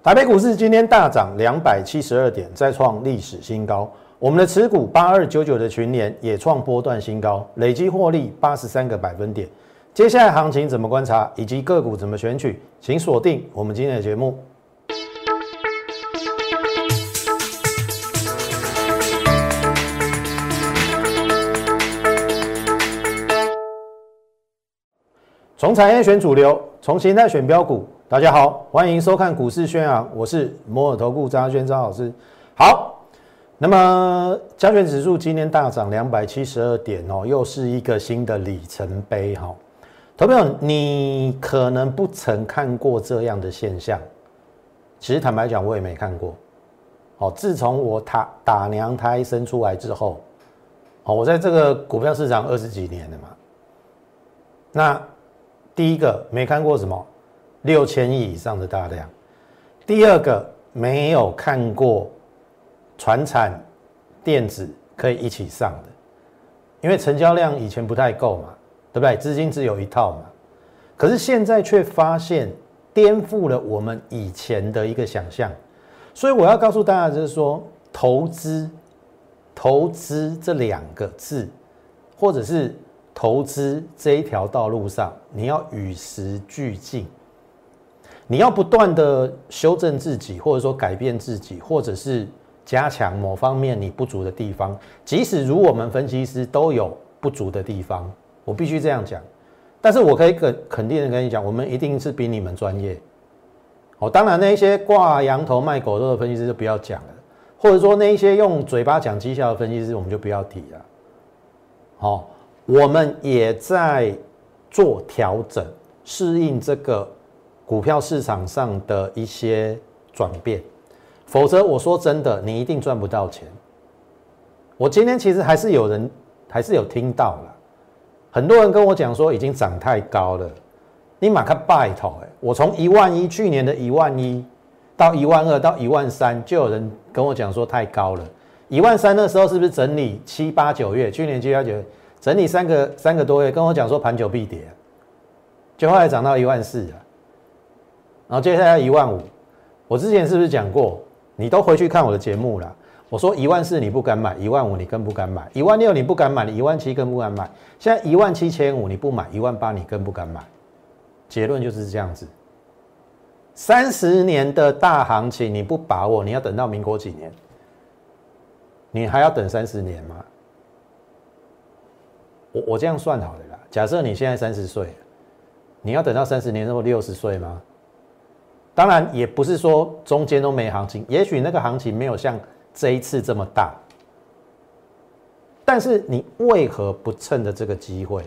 台北股市今天大涨两百七十二点，再创历史新高。我们的持股八二九九的群联也创波段新高，累计获利八十三个百分点。接下来行情怎么观察，以及个股怎么选取，请锁定我们今天的节目。从产业选主流，从形态选标股。大家好，欢迎收看股市宣扬，我是摩尔投顾张轩张老师。好，那么加权指数今天大涨两百七十二点哦，又是一个新的里程碑哈。投票，你可能不曾看过这样的现象，其实坦白讲，我也没看过。哦，自从我打打娘胎生出来之后，哦，我在这个股票市场二十几年了嘛，那。第一个没看过什么六千亿以上的大量，第二个没有看过船产电子可以一起上的，因为成交量以前不太够嘛，对不对？资金只有一套嘛，可是现在却发现颠覆了我们以前的一个想象，所以我要告诉大家就是说，投资，投资这两个字，或者是。投资这一条道路上，你要与时俱进，你要不断的修正自己，或者说改变自己，或者是加强某方面你不足的地方。即使如我们分析师都有不足的地方，我必须这样讲。但是我可以肯肯定的跟你讲，我们一定是比你们专业。哦，当然那些挂羊头卖狗肉的分析师就不要讲了，或者说那些用嘴巴讲绩效的分析师，我们就不要提了。好。我们也在做调整，适应这个股票市场上的一些转变，否则我说真的，你一定赚不到钱。我今天其实还是有人，还是有听到了，很多人跟我讲说已经涨太高了，你马克拜托哎，我从一万一去年的一万一到一万二到一万三，就有人跟我讲说太高了，一万三那时候是不是整理七八九月？去年七八九月。整理三个三个多月，跟我讲说盘久必跌，就后来涨到一万四了，然后接下来一万五。我之前是不是讲过？你都回去看我的节目了。我说一万四你不敢买，一万五你更不敢买，一万六你不敢买，你一万七更不敢买。现在一万七千五你不买，一万八你更不敢买。结论就是这样子。三十年的大行情你不把握，你要等到民国几年？你还要等三十年吗？我我这样算好的啦。假设你现在三十岁，你要等到三十年之后六十岁吗？当然也不是说中间都没行情，也许那个行情没有像这一次这么大。但是你为何不趁着这个机会？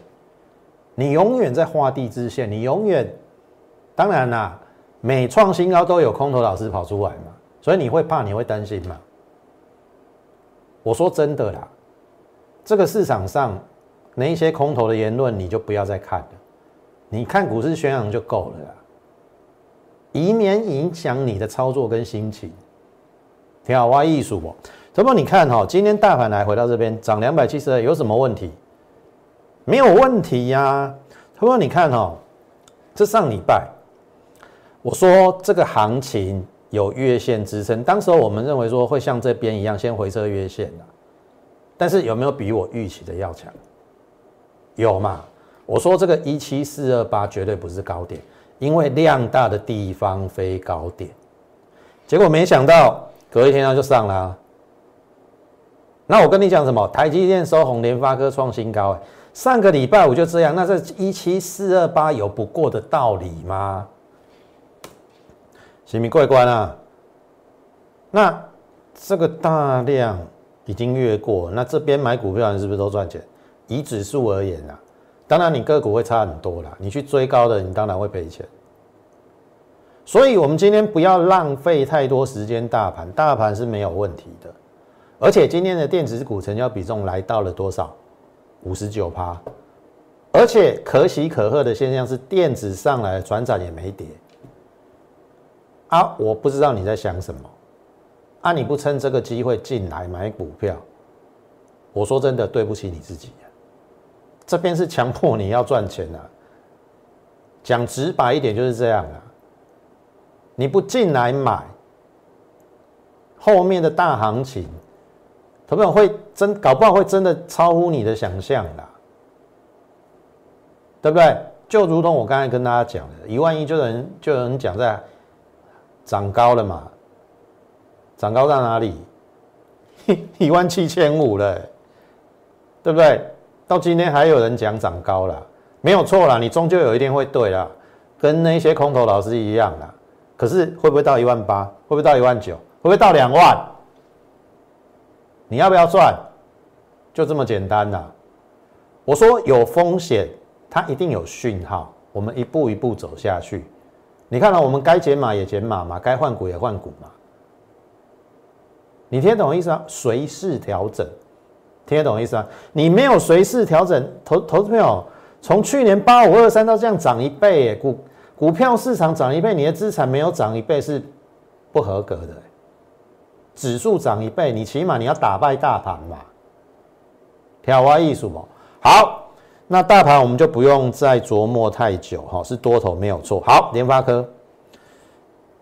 你永远在画地自限，你永远，当然啦，每创新高都有空头老师跑出来嘛，所以你会怕，你会担心嘛？我说真的啦，这个市场上。那一些空头的言论，你就不要再看了。你看股市宣扬就够了啦，以免影响你的操作跟心情。挺好挖艺术不？不过你看哈，今天大盘来回到这边涨两百七十二，有什么问题？没有问题呀。不过你看哈，这上礼拜我说这个行情有月线支撑，当时候我们认为说会像这边一样先回撤月线的，但是有没有比我预期的要强？有嘛？我说这个一七四二八绝对不是高点，因为量大的地方飞高点。结果没想到隔一天它就上了。那我跟你讲什么？台积电收红，联发科创新高。上个礼拜五就这样，那这一七四二八有不过的道理吗？行不过关啊？那这个大量已经越过，那这边买股票人是不是都赚钱？以指数而言啊，当然你个股会差很多啦。你去追高的，你当然会赔钱。所以，我们今天不要浪费太多时间。大盘，大盘是没有问题的。而且今天的电子股成交比重来到了多少？五十九趴。而且可喜可贺的现象是，电子上来，转展也没跌。啊，我不知道你在想什么。啊，你不趁这个机会进来买股票，我说真的，对不起你自己。这边是强迫你要赚钱的，讲直白一点就是这样啊。你不进来买，后面的大行情，朋友会真搞不好会真的超乎你的想象啦，对不对？就如同我刚才跟大家讲的，一万一就有人就有人讲在涨高了嘛，涨高到哪里？一万七千五了，对不对？到今天还有人讲涨高了，没有错啦，你终究有一天会对啦，跟那些空头老师一样啦。可是会不会到一万八？会不会到一万九？会不会到两万？你要不要赚？就这么简单呐！我说有风险，它一定有讯号。我们一步一步走下去。你看到我们该减码也减码嘛，该换股也换股嘛。你听得懂意思啊？随势调整，听得懂意思啊？你没有随势调整，投投资朋友，从去年八五二三到这样涨一倍，股。股票市场涨一倍，你的资产没有涨一倍是不合格的。指数涨一倍，你起码你要打败大盘嘛。挑花艺术嘛。好，那大盘我们就不用再琢磨太久哈，是多头没有错。好，联发科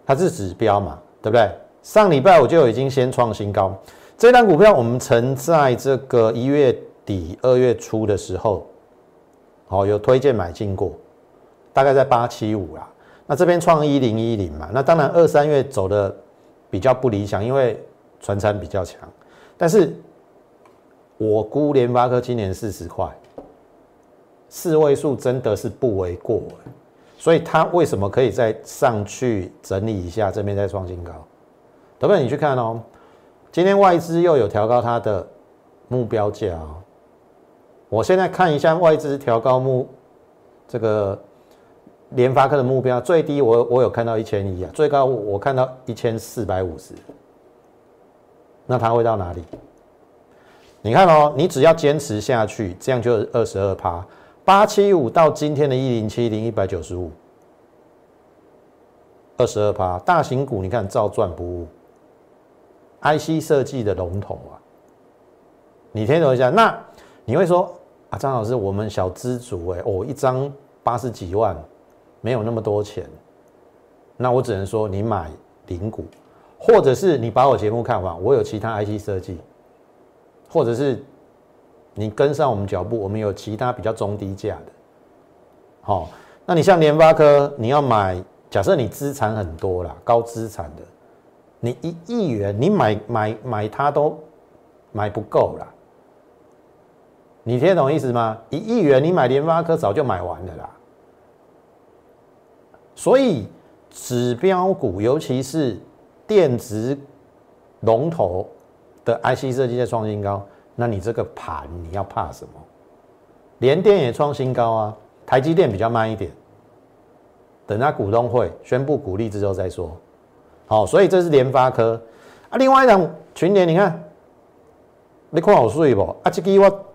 它是指标嘛，对不对？上礼拜我就已经先创新高，这单股票我们曾在这个一月底二月初的时候，好有推荐买进过。大概在八七五啦，那这边创一零一零嘛，那当然二三月走的比较不理想，因为船产比较强，但是我估联发科今年四十块，四位数真的是不为过，所以它为什么可以再上去整理一下，这边再创新高？等等你去看哦，今天外资又有调高它的目标价哦，我现在看一下外资调高目这个。联发科的目标最低，我我有看到一千一啊，最高我看到一千四百五十，那它会到哪里？你看哦，你只要坚持下去，这样就二十二趴，八七五到今天的一零七零一百九十五，二十二趴，大型股你看照赚不误，IC 设计的龙头啊，你听懂一下？那你会说啊，张老师，我们小资族哎，哦，一张八十几万。没有那么多钱，那我只能说你买零股，或者是你把我节目看完，我有其他 IC 设计，或者是你跟上我们脚步，我们有其他比较中低价的。好，那你像联发科，你要买，假设你资产很多啦，高资产的，你一亿元，你买买买它都买不够啦。你听懂意思吗？一亿元你买联发科早就买完了啦。所以指标股，尤其是电子龙头的 IC 设计在创新高，那你这个盘你要怕什么？联电也创新高啊，台积电比较慢一点，等它股东会宣布股利之后再说。好，所以这是联发科啊。另外一档群联，你看，你看好睡不？啊，这个我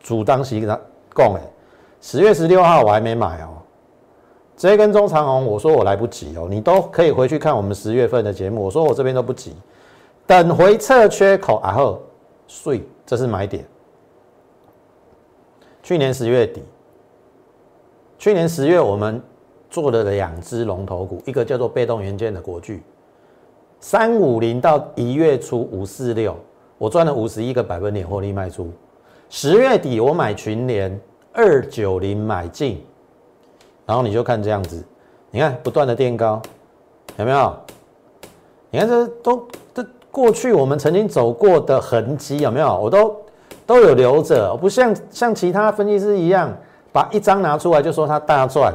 主当时跟他讲诶，十月十六号我还没买哦。这根中长红，我说我来不及哦，你都可以回去看我们十月份的节目。我说我这边都不急，等回撤缺口，然后睡，这是买点。去年十月底，去年十月我们做了两只龙头股，一个叫做被动元件的国巨，三五零到一月初五四六，我赚了五十一个百分点获利卖出。十月底我买群联二九零买进。然后你就看这样子，你看不断的垫高，有没有？你看这都这过去我们曾经走过的痕迹有没有？我都都有留着，不像像其他分析师一样，把一张拿出来就说他大赚。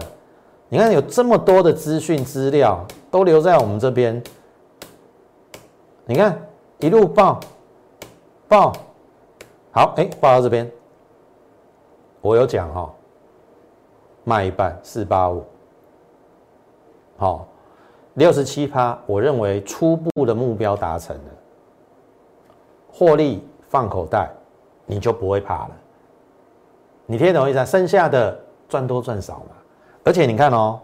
你看有这么多的资讯资料都留在我们这边，你看一路报报，好，哎，报到这边，我有讲哈。卖一半四八五，好，六十七趴，我认为初步的目标达成了，获利放口袋，你就不会怕了。你听懂意思？剩下的赚多赚少嘛。而且你看哦，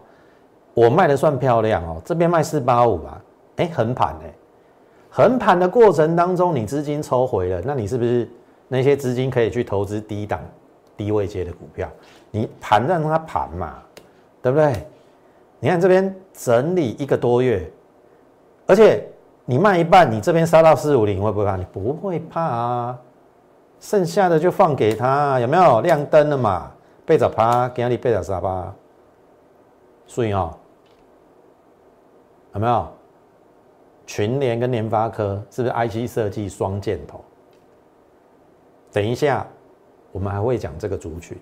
我卖的算漂亮哦，这边卖四八五吧，哎，横盘哎，横盘的过程当中，你资金抽回了，那你是不是那些资金可以去投资低档、低位接的股票？你盘让它盘嘛，对不对？你看这边整理一个多月，而且你卖一半，你这边杀到四五零会不会怕？你不会怕啊，剩下的就放给他，有没有亮灯了嘛？背着趴，给你背着沙发，所以哦，有没有？群联跟联发科是不是 IC 设计双箭头？等一下，我们还会讲这个族群，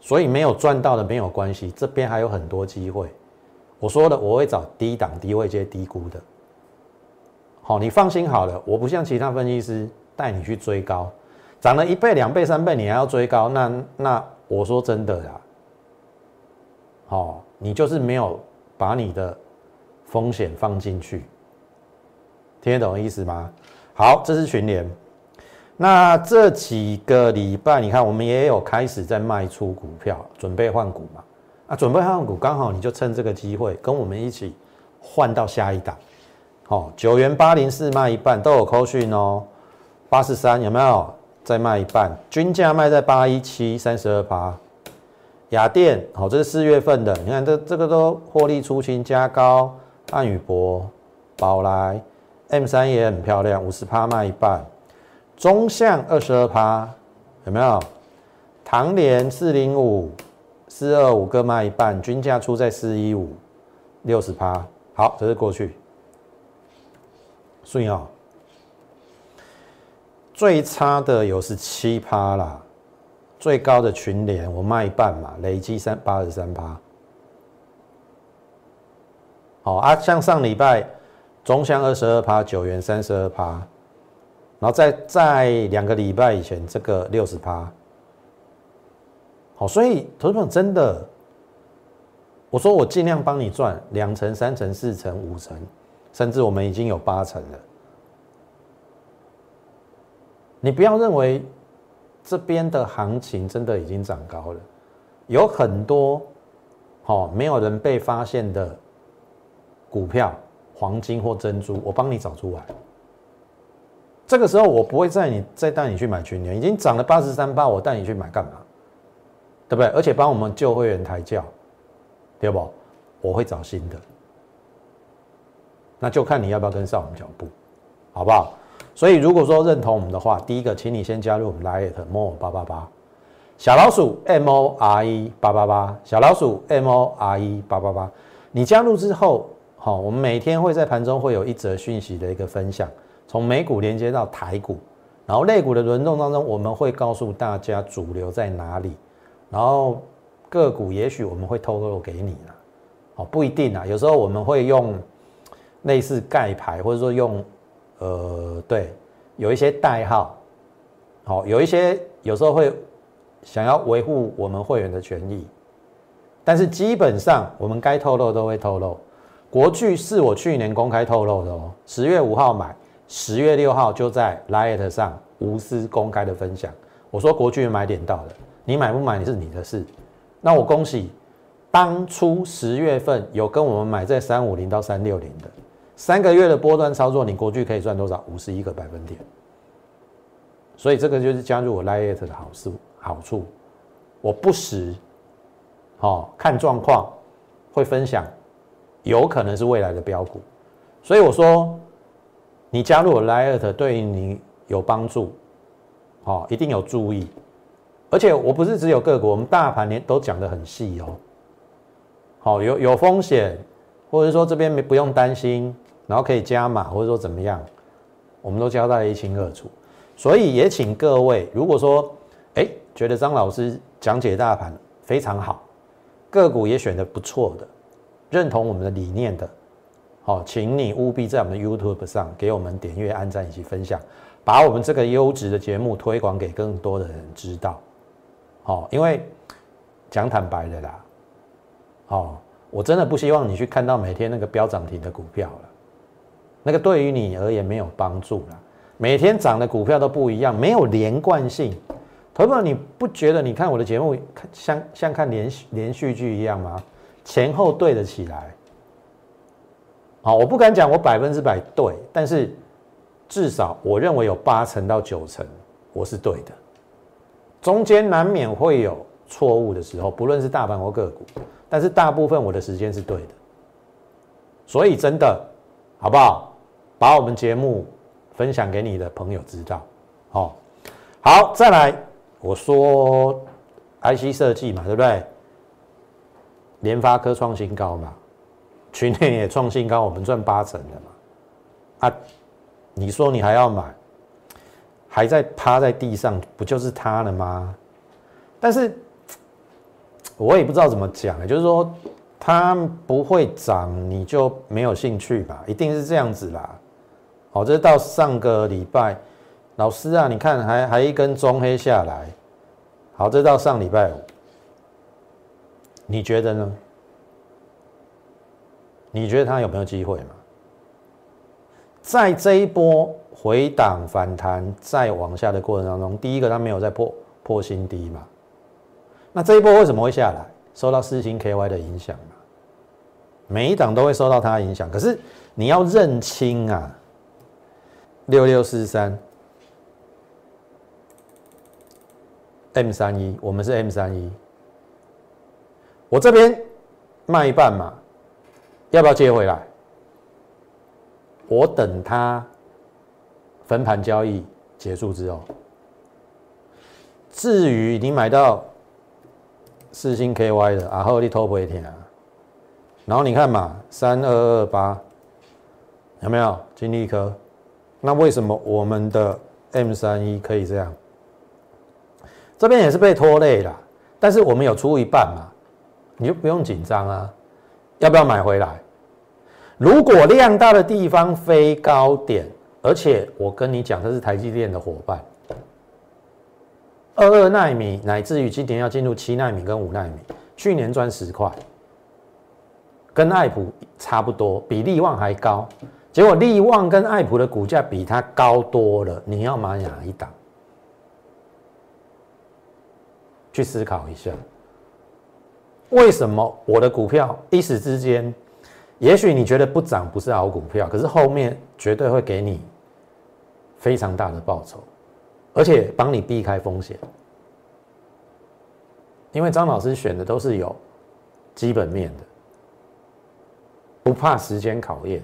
所以没有赚到的没有关系，这边还有很多机会。我说的，我会找低档、低位接、低估的。好，你放心好了，我不像其他分析师带你去追高，涨了一倍、两倍、三倍，你还要追高，那那我说真的呀，好，你就是没有把你的风险放进去。听得懂意思吗？好，这是群联。那这几个礼拜，你看我们也有开始在卖出股票，准备换股嘛。啊，准备换股，刚好你就趁这个机会跟我们一起换到下一档。好，九元八零四卖一半都有扣讯哦。八十三有没有再卖一半？均价卖在八一七三十二趴。雅电好，这是四月份的，你看这这个都获利出清加高。汉语博、宝来。M 三也很漂亮，五十趴卖一半，中向二十二趴，有没有？唐联四零五四二五各卖一半，均价出在四一五，六十趴。好，这是过去。顺哦，最差的有是七趴啦，最高的群联我卖一半嘛，累积三八十三趴。好啊，像上礼拜。中香二十二趴，九元三十二趴，然后在在两个礼拜以前，这个六十趴，好，所以投资者真的，我说我尽量帮你赚两成、三成、四成、五成，甚至我们已经有八成了。你不要认为这边的行情真的已经涨高了，有很多好没有人被发现的股票。黄金或珍珠，我帮你找出来。这个时候我不会再你再带你去买群联，已经涨了八十三八，我带你去买干嘛？对不对？而且帮我们旧会员抬轿，对不？我会找新的，那就看你要不要跟上我们脚步，好不好？所以如果说认同我们的话，第一个，请你先加入我们 Lite More 八八八小老鼠 M O R E 八八八小老鼠 M O R E 八八八，你加入之后。好，我们每天会在盘中会有一则讯息的一个分享，从美股连接到台股，然后类股的轮动当中，我们会告诉大家主流在哪里，然后个股也许我们会透露给你了，哦，不一定啊，有时候我们会用类似盖牌，或者说用呃，对，有一些代号，好，有一些有时候会想要维护我们会员的权益，但是基本上我们该透露都会透露。国巨是我去年公开透露的哦，十月五号买，十月六号就在 Lite 上无私公开的分享。我说国巨买点到了，你买不买是你的事。那我恭喜，当初十月份有跟我们买在三五零到三六零的三个月的波段操作，你国巨可以赚多少？五十一个百分点。所以这个就是加入我 Lite 的好处。好处，我不时，哦看状况会分享。有可能是未来的标股，所以我说，你加入 Lite 对你有帮助，好，一定有注意。而且我不是只有个股，我们大盘连都讲得很细哦。好，有有风险，或者说这边没不用担心，然后可以加码，或者说怎么样，我们都交代一清二楚。所以也请各位，如果说哎觉得张老师讲解大盘非常好，个股也选的不错的。认同我们的理念的，好，请你务必在我们的 YouTube 上给我们点阅、按赞以及分享，把我们这个优质的节目推广给更多的人知道。好，因为讲坦白的啦，好，我真的不希望你去看到每天那个飙涨停的股票了，那个对于你而言没有帮助了。每天涨的股票都不一样，没有连贯性。投票你不觉得你看我的节目看像像看连续连续剧一样吗？前后对得起来，好，我不敢讲我百分之百对，但是至少我认为有八成到九成我是对的，中间难免会有错误的时候，不论是大盘或个股，但是大部分我的时间是对的。所以真的，好不好？把我们节目分享给你的朋友知道。好，好，再来，我说 IC 设计嘛，对不对？联发科创新高嘛，去年也创新高，我们赚八成的嘛。啊，你说你还要买，还在趴在地上，不就是它了吗？但是，我也不知道怎么讲，就是说它不会涨，你就没有兴趣吧？一定是这样子啦。好，这到上个礼拜，老师啊，你看还还一根中黑下来。好，这到上礼拜五，你觉得呢？你觉得它有没有机会嘛？在这一波回档反弹再往下的过程当中，第一个它没有在破破新低嘛？那这一波为什么会下来？受到四星 KY 的影响嘛？每一档都会受到它影响。可是你要认清啊，六六四三 M 三一，我们是 M 三一，我这边卖一半嘛，要不要接回来？我等它分盘交易结束之后，至于你买到。四星 KY 的，然后你偷不会填啊？然后你看嘛，三二二八有没有金利科？那为什么我们的 M 三一可以这样？这边也是被拖累了，但是我们有出一半嘛，你就不用紧张啊。要不要买回来？如果量大的地方飞高点，而且我跟你讲，这是台积电的伙伴。二二纳米乃至于今年要进入七纳米跟五纳米，去年赚十块，跟爱普差不多，比利旺还高。结果利旺跟爱普的股价比它高多了，你要买哪一档？去思考一下，为什么我的股票一时之间，也许你觉得不涨不是好股票，可是后面绝对会给你非常大的报酬。而且帮你避开风险，因为张老师选的都是有基本面的，不怕时间考验。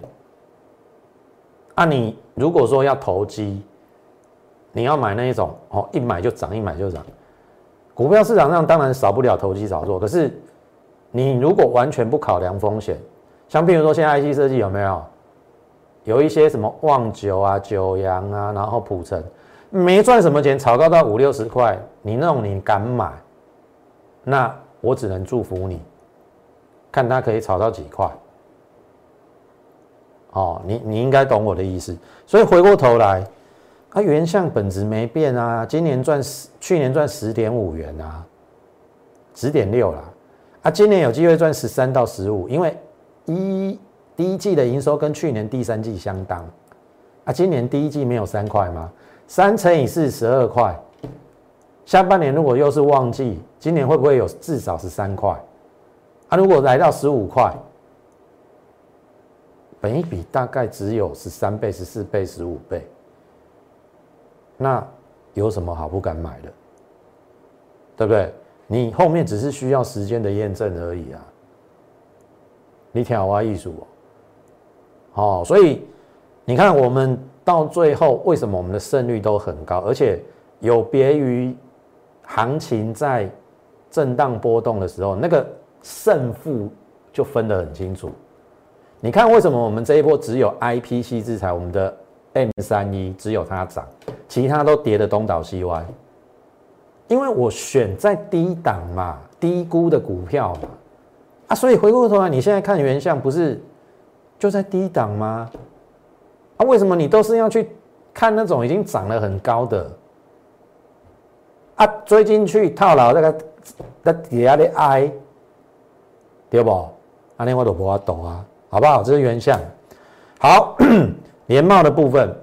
啊，你如果说要投机，你要买那一种哦，一买就涨，一买就涨。股票市场上当然少不了投机炒作，可是你如果完全不考量风险，像比如说现在 IC 设计有没有有一些什么旺九啊、九阳啊，然后普成。没赚什么钱，炒高到五六十块，你那种你敢买？那我只能祝福你，看它可以炒到几块。哦，你你应该懂我的意思。所以回过头来，啊，原相本质没变啊，今年赚十，去年赚十点五元啊，十点六啦，啊，今年有机会赚十三到十五，因为一第一季的营收跟去年第三季相当，啊，今年第一季没有三块吗？三乘以四十二块，下半年如果又是旺季，今年会不会有至少十三块？啊，如果来到十五块，本一比大概只有十三倍、十四倍、十五倍，那有什么好不敢买的？对不对？你后面只是需要时间的验证而已啊！你听我艺术哦，所以你看我们。到最后，为什么我们的胜率都很高？而且有别于行情在震荡波动的时候，那个胜负就分得很清楚。你看，为什么我们这一波只有 IPC 制裁，我们的 M 三一只有它涨，其他都跌得东倒西歪？因为我选在低档嘛，低估的股票嘛，啊，所以回过头来，你现在看原相不是就在低档吗？啊，为什么你都是要去看那种已经涨得很高的啊？追进去套牢那个在底下的挨，对不？啊，那我都不法懂啊，好不好？这是原相。好，连帽的部分，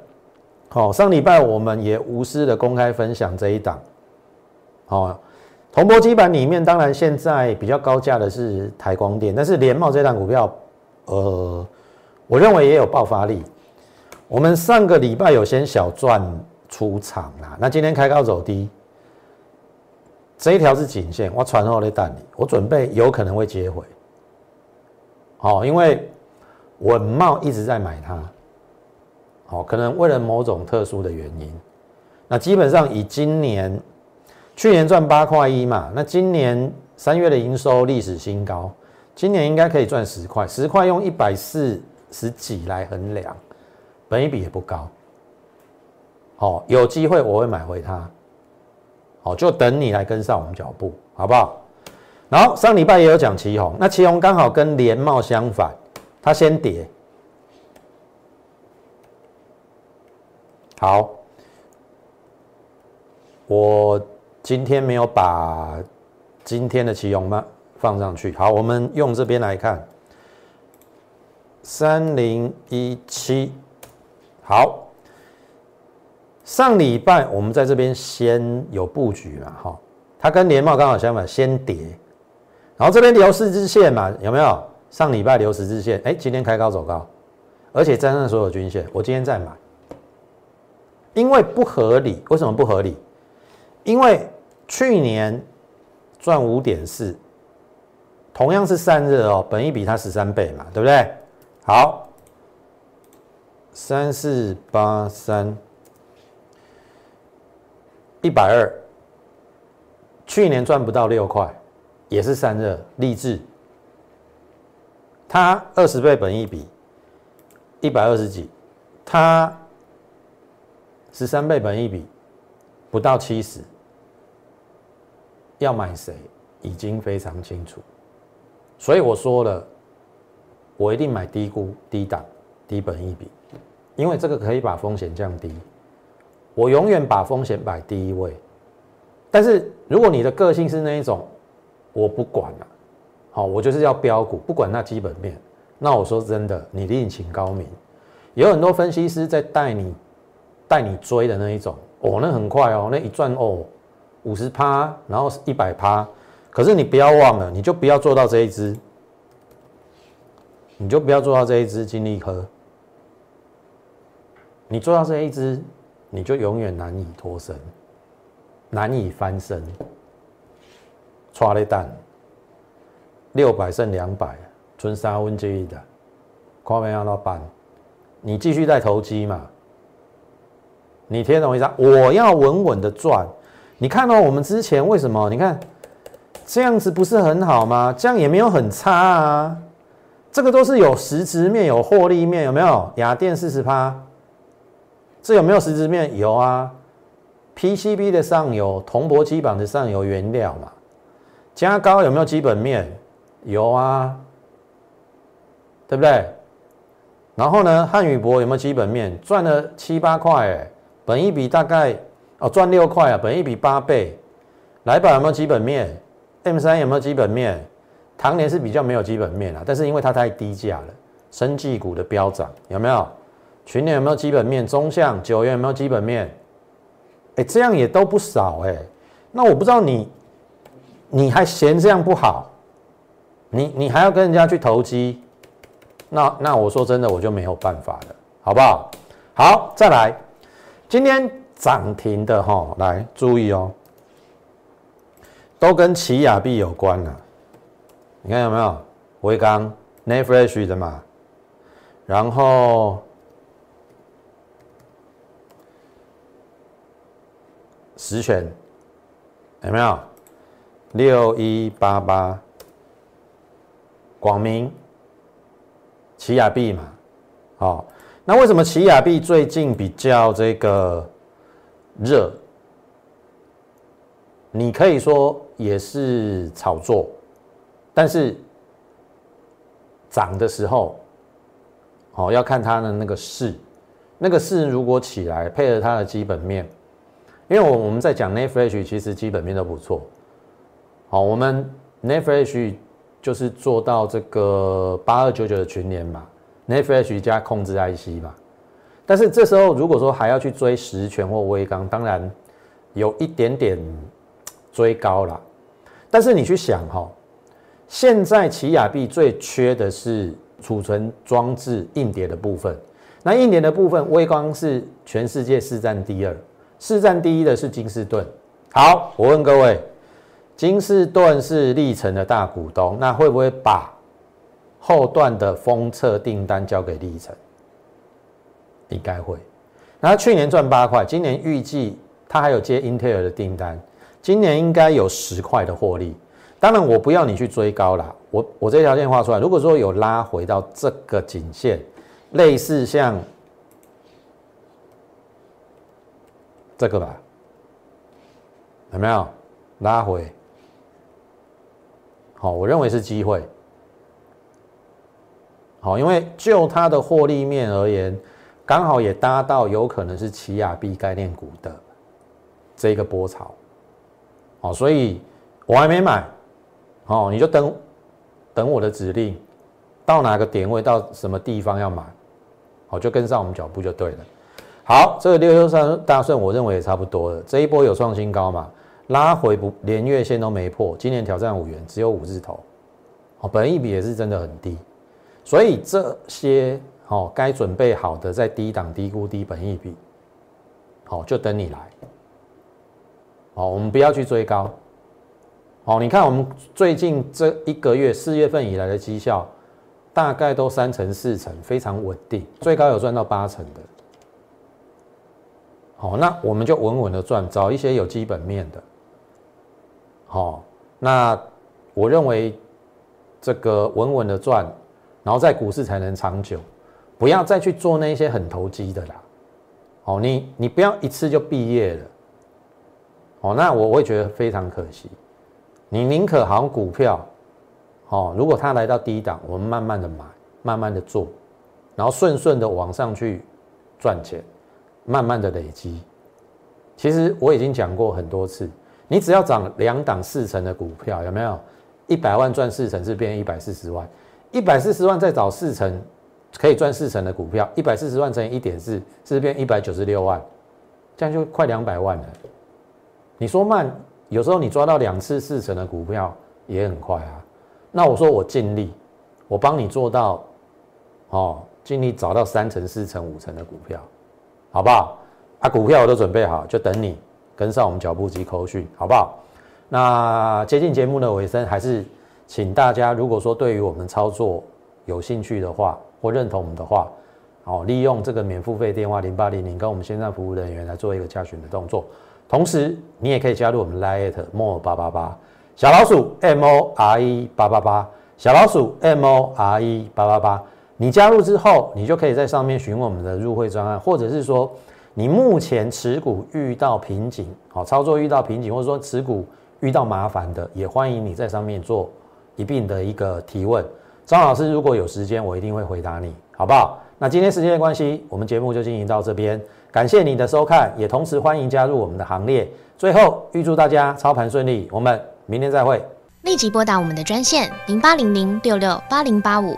好，上礼拜我们也无私的公开分享这一档。好，铜箔基板里面，当然现在比较高价的是台光电，但是连帽这档股票，呃，我认为也有爆发力。我们上个礼拜有先小赚出场啦，那今天开高走低，这一条是颈线，我传后的弹你，我准备有可能会接回。好，因为稳茂一直在买它，好，可能为了某种特殊的原因。那基本上以今年，去年赚八块一嘛，那今年三月的营收历史新高，今年应该可以赚十块，十块用一百四十几来衡量，本一比也不高。好，有机会我会买回它。好，就等你来跟上我们脚步，好不好？然后上礼拜也有讲旗红，那旗红刚好跟联茂相反，它先跌。好，我今天没有把今天的旗红吗放上去。好，我们用这边来看，三零一七，好。上礼拜我们在这边先有布局嘛，哈，它跟联茂刚好相反，先跌，然后这边留十字线嘛，有没有？上礼拜留十字线，哎，今天开高走高，而且站上所有均线，我今天再买，因为不合理，为什么不合理？因为去年赚五点四，同样是散热哦，本一比它十三倍嘛，对不对？好，三四八三。一百二，去年赚不到六块，也是散热励志。它二十倍本一比，一百二十几，它十三倍本一比，不到七十，要买谁已经非常清楚，所以我说了，我一定买低估、低档、低本一比，因为这个可以把风险降低。我永远把风险摆第一位，但是如果你的个性是那一种，我不管了，好，我就是要标股，不管那基本面。那我说真的，你另请高明，有很多分析师在带你带你追的那一种，哦，那很快哦，那一转哦五十趴，然后一百趴，可是你不要忘了，你就不要做到这一支，你就不要做到这一支金利科，你做到这一支。你就永远难以脱身，难以翻身。抓了蛋，六百剩两百，存三分之一的，看没让到板？你继续在投机嘛？你听懂我意思？我要稳稳的赚。你看到我们之前为什么？你看这样子不是很好吗？这样也没有很差啊。这个都是有实质面、有获利面，有没有？雅电四十趴。这有没有实质面？有啊，PCB 的上游、铜箔基板的上游原料嘛，加高有没有基本面？有啊，对不对？然后呢，汉语博有没有基本面？赚了七八块，哎，本一比大概哦赚六块啊，本一比八倍。来宝有没有基本面？M 三有没有基本面？唐年是比较没有基本面啊，但是因为它太低价了，生技股的飙涨有没有？群年有没有基本面？中向九元有没有基本面？哎，这样也都不少哎。那我不知道你，你还嫌这样不好？你你还要跟人家去投机？那那我说真的，我就没有办法了，好不好？好，再来，今天涨停的哈，来注意哦，都跟奇亚币有关了。你看有没有？威刚 n e f r e s h 的嘛，然后。十全有没有？六一八八，广明，奇亚币嘛，好，那为什么奇亚币最近比较这个热？你可以说也是炒作，但是涨的时候，哦，要看它的那个势，那个势如果起来，配合它的基本面。因为我我们在讲 Netflix，其实基本面都不错。好，我们 Netflix 就是做到这个八二九九的群联嘛，Netflix 加控制 IC 嘛。但是这时候如果说还要去追实权或微刚，当然有一点点追高了。但是你去想哈，现在奇亚币最缺的是储存装置硬碟的部分。那硬碟的部分，微光是全世界市占第二。市占第一的是金士顿。好，我问各位，金士顿是历程的大股东，那会不会把后段的封测订单交给历程？应该会。然后去年赚八块，今年预计他还有接英特尔的订单，今年应该有十块的获利。当然，我不要你去追高啦，我我这条线画出来，如果说有拉回到这个颈线，类似像这个吧，有没有拉回？好，我认为是机会。好，因为就它的获利面而言，刚好也搭到有可能是奇亚币概念股的这个波潮。哦，所以我还没买。哦，你就等等我的指令，到哪个点位，到什么地方要买，好，就跟上我们脚步就对了。好，这个六六三大顺，我认为也差不多了。这一波有创新高嘛？拉回不连月线都没破，今年挑战五元，只有五字头，哦，本益比也是真的很低，所以这些哦该准备好的在低档低估低本益比，好，就等你来。好，我们不要去追高。好，你看我们最近这一个月四月份以来的绩效，大概都三成四成，非常稳定，最高有赚到八成的。好，那我们就稳稳的赚，找一些有基本面的。好，那我认为这个稳稳的赚，然后在股市才能长久，不要再去做那些很投机的啦。好，你你不要一次就毕业了。好，那我我会觉得非常可惜。你宁可好股票，哦，如果它来到低档，我们慢慢的买，慢慢的做，然后顺顺的往上去赚钱，慢慢的累积。其实我已经讲过很多次，你只要涨两档四成的股票，有没有？一百万赚四成是变一百四十万，一百四十万再找四成可以赚四成的股票，一百四十万乘以一点四，是变一百九十六万，这样就快两百万了。你说慢？有时候你抓到两次四成的股票也很快啊，那我说我尽力，我帮你做到，哦，尽力找到三成、四成、五成的股票，好不好？啊，股票我都准备好，就等你跟上我们脚步及口讯，好不好？那接近节目的尾声，还是请大家，如果说对于我们操作有兴趣的话，或认同我们的话，哦，利用这个免付费电话零八零零跟我们线上服务人员来做一个加询的动作。同时，你也可以加入我们 Lite More 八八八小老鼠 M O R E 八八八小老鼠 M O R E 八八八。你加入之后，你就可以在上面询问我们的入会专案，或者是说你目前持股遇到瓶颈，好操作遇到瓶颈，或者说持股遇到麻烦的，也欢迎你在上面做一并的一个提问。张老师如果有时间，我一定会回答你，好不好？那今天时间的关系，我们节目就进行到这边。感谢你的收看，也同时欢迎加入我们的行列。最后，预祝大家操盘顺利，我们明天再会。立即拨打我们的专线零八零零六六八零八五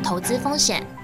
投资风险。